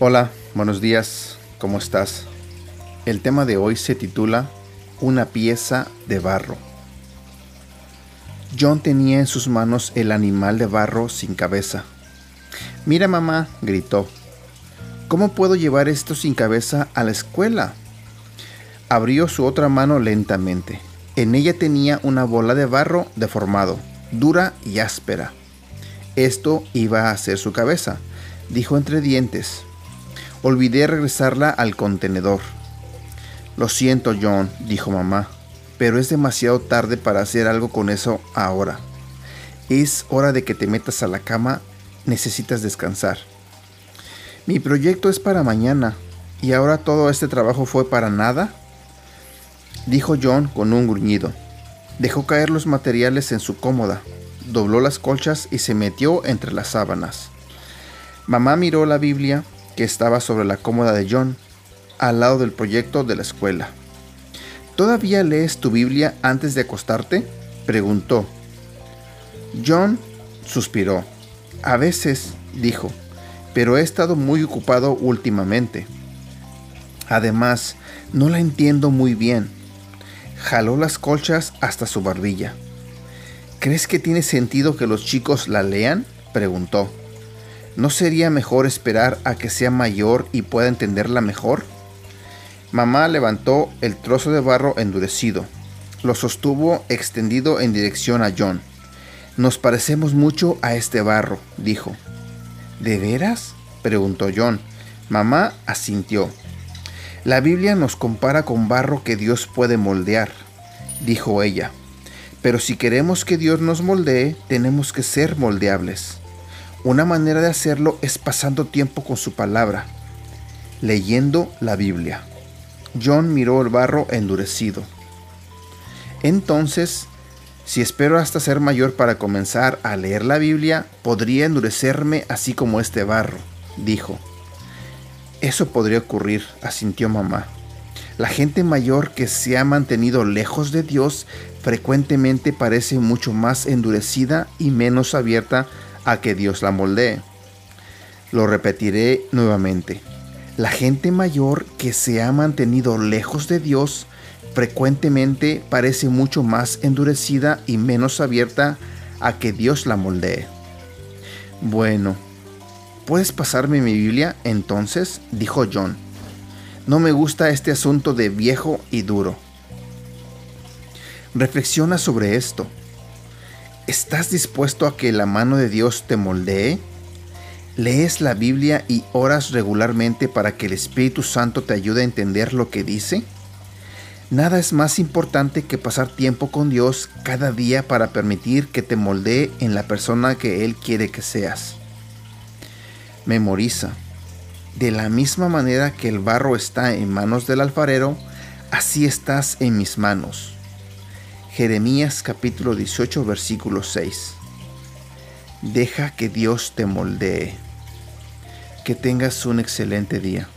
Hola, buenos días, ¿cómo estás? El tema de hoy se titula Una pieza de barro. John tenía en sus manos el animal de barro sin cabeza. Mira mamá, gritó. ¿Cómo puedo llevar esto sin cabeza a la escuela? Abrió su otra mano lentamente. En ella tenía una bola de barro deformado, dura y áspera. Esto iba a ser su cabeza, dijo entre dientes. Olvidé regresarla al contenedor. Lo siento, John, dijo mamá, pero es demasiado tarde para hacer algo con eso ahora. Es hora de que te metas a la cama, necesitas descansar. Mi proyecto es para mañana, ¿y ahora todo este trabajo fue para nada? Dijo John con un gruñido. Dejó caer los materiales en su cómoda, dobló las colchas y se metió entre las sábanas. Mamá miró la Biblia que estaba sobre la cómoda de John, al lado del proyecto de la escuela. ¿Todavía lees tu Biblia antes de acostarte? preguntó. John suspiró. A veces, dijo, pero he estado muy ocupado últimamente. Además, no la entiendo muy bien. Jaló las colchas hasta su barbilla. ¿Crees que tiene sentido que los chicos la lean? preguntó. ¿No sería mejor esperar a que sea mayor y pueda entenderla mejor? Mamá levantó el trozo de barro endurecido. Lo sostuvo extendido en dirección a John. Nos parecemos mucho a este barro, dijo. ¿De veras? preguntó John. Mamá asintió. La Biblia nos compara con barro que Dios puede moldear, dijo ella. Pero si queremos que Dios nos moldee, tenemos que ser moldeables. Una manera de hacerlo es pasando tiempo con su palabra, leyendo la Biblia. John miró el barro endurecido. Entonces, si espero hasta ser mayor para comenzar a leer la Biblia, podría endurecerme así como este barro, dijo. Eso podría ocurrir, asintió mamá. La gente mayor que se ha mantenido lejos de Dios frecuentemente parece mucho más endurecida y menos abierta a que Dios la moldee. Lo repetiré nuevamente. La gente mayor que se ha mantenido lejos de Dios frecuentemente parece mucho más endurecida y menos abierta a que Dios la moldee. Bueno, ¿puedes pasarme mi Biblia entonces? dijo John. No me gusta este asunto de viejo y duro. Reflexiona sobre esto. ¿Estás dispuesto a que la mano de Dios te moldee? ¿Lees la Biblia y oras regularmente para que el Espíritu Santo te ayude a entender lo que dice? Nada es más importante que pasar tiempo con Dios cada día para permitir que te moldee en la persona que Él quiere que seas. Memoriza. De la misma manera que el barro está en manos del alfarero, así estás en mis manos. Jeremías capítulo 18 versículo 6. Deja que Dios te moldee. Que tengas un excelente día.